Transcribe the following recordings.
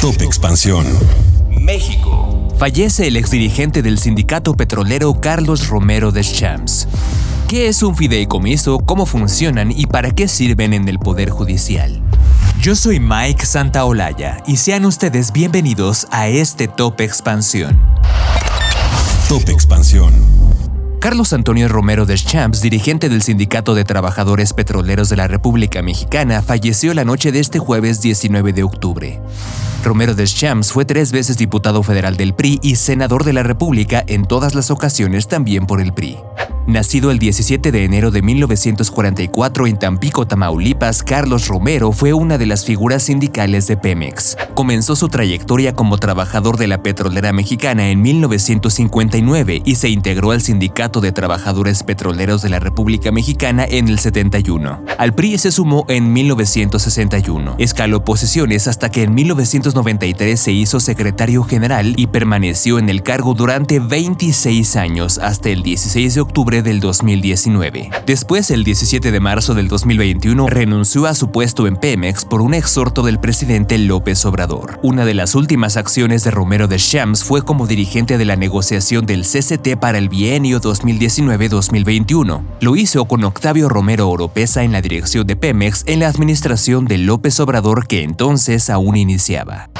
Top Expansión. México. Fallece el exdirigente del sindicato petrolero Carlos Romero Deschamps. ¿Qué es un fideicomiso, cómo funcionan y para qué sirven en el Poder Judicial? Yo soy Mike Santaolalla y sean ustedes bienvenidos a este Top Expansión. Top Expansión. Carlos Antonio Romero Deschamps, dirigente del Sindicato de Trabajadores Petroleros de la República Mexicana, falleció la noche de este jueves 19 de octubre. Romero Deschamps fue tres veces diputado federal del PRI y senador de la República en todas las ocasiones también por el PRI. Nacido el 17 de enero de 1944 en Tampico, Tamaulipas, Carlos Romero fue una de las figuras sindicales de Pemex. Comenzó su trayectoria como trabajador de la petrolera mexicana en 1959 y se integró al Sindicato de Trabajadores Petroleros de la República Mexicana en el 71. Al PRI se sumó en 1961. Escaló posiciones hasta que en 1993 se hizo secretario general y permaneció en el cargo durante 26 años hasta el 16 de octubre del 2019. Después, el 17 de marzo del 2021, renunció a su puesto en Pemex por un exhorto del presidente López Obrador. Una de las últimas acciones de Romero de Shams fue como dirigente de la negociación del CCT para el bienio 2019-2021. Lo hizo con Octavio Romero Oropesa en la dirección de Pemex en la administración de López Obrador que entonces aún iniciaba.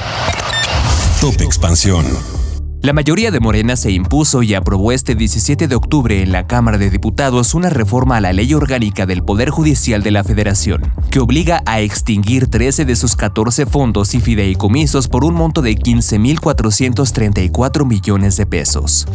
Top Expansión. La mayoría de Morena se impuso y aprobó este 17 de octubre en la Cámara de Diputados una reforma a la ley orgánica del Poder Judicial de la Federación, que obliga a extinguir 13 de sus 14 fondos y fideicomisos por un monto de 15.434 millones de pesos.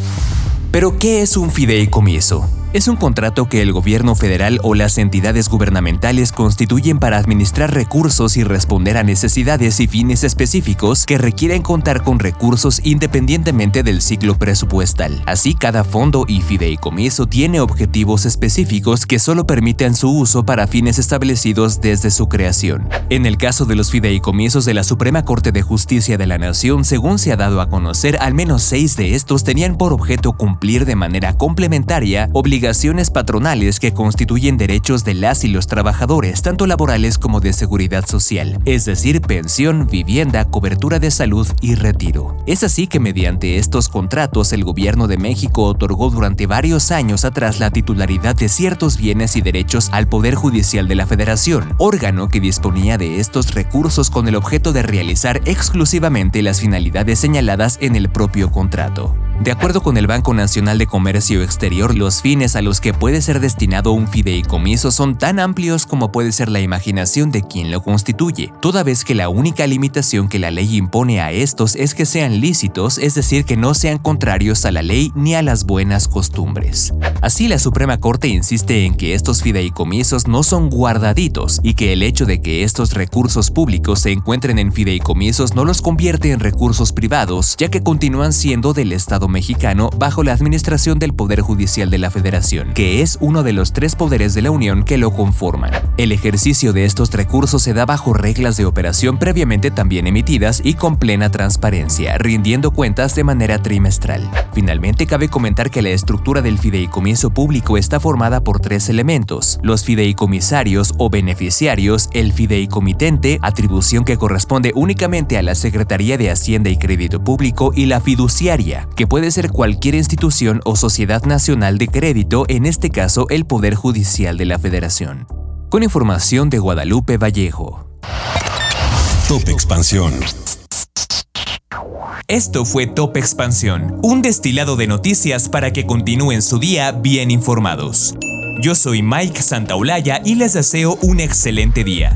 Pero, ¿qué es un fideicomiso? Es un contrato que el gobierno federal o las entidades gubernamentales constituyen para administrar recursos y responder a necesidades y fines específicos que requieren contar con recursos independientemente del ciclo presupuestal. Así, cada fondo y fideicomiso tiene objetivos específicos que solo permiten su uso para fines establecidos desde su creación. En el caso de los fideicomisos de la Suprema Corte de Justicia de la Nación, según se ha dado a conocer, al menos seis de estos tenían por objeto cumplir de manera complementaria obligaciones obligaciones patronales que constituyen derechos de las y los trabajadores, tanto laborales como de seguridad social, es decir, pensión, vivienda, cobertura de salud y retiro. Es así que mediante estos contratos el gobierno de México otorgó durante varios años atrás la titularidad de ciertos bienes y derechos al Poder Judicial de la Federación, órgano que disponía de estos recursos con el objeto de realizar exclusivamente las finalidades señaladas en el propio contrato. De acuerdo con el Banco Nacional de Comercio Exterior, los fines a los que puede ser destinado un fideicomiso son tan amplios como puede ser la imaginación de quien lo constituye, toda vez que la única limitación que la ley impone a estos es que sean lícitos, es decir, que no sean contrarios a la ley ni a las buenas costumbres. Así, la Suprema Corte insiste en que estos fideicomisos no son guardaditos y que el hecho de que estos recursos públicos se encuentren en fideicomisos no los convierte en recursos privados, ya que continúan siendo del Estado mexicano bajo la administración del Poder Judicial de la Federación, que es uno de los tres poderes de la Unión que lo conforman. El ejercicio de estos recursos se da bajo reglas de operación previamente también emitidas y con plena transparencia, rindiendo cuentas de manera trimestral. Finalmente, cabe comentar que la estructura del fideicomiso público está formada por tres elementos, los fideicomisarios o beneficiarios, el fideicomitente, atribución que corresponde únicamente a la Secretaría de Hacienda y Crédito Público, y la fiduciaria, que puede ser cualquier institución o sociedad nacional de crédito, en este caso el Poder Judicial de la Federación. Con información de Guadalupe Vallejo. Top Expansión. Esto fue Top Expansión, un destilado de noticias para que continúen su día bien informados. Yo soy Mike Santaolalla y les deseo un excelente día.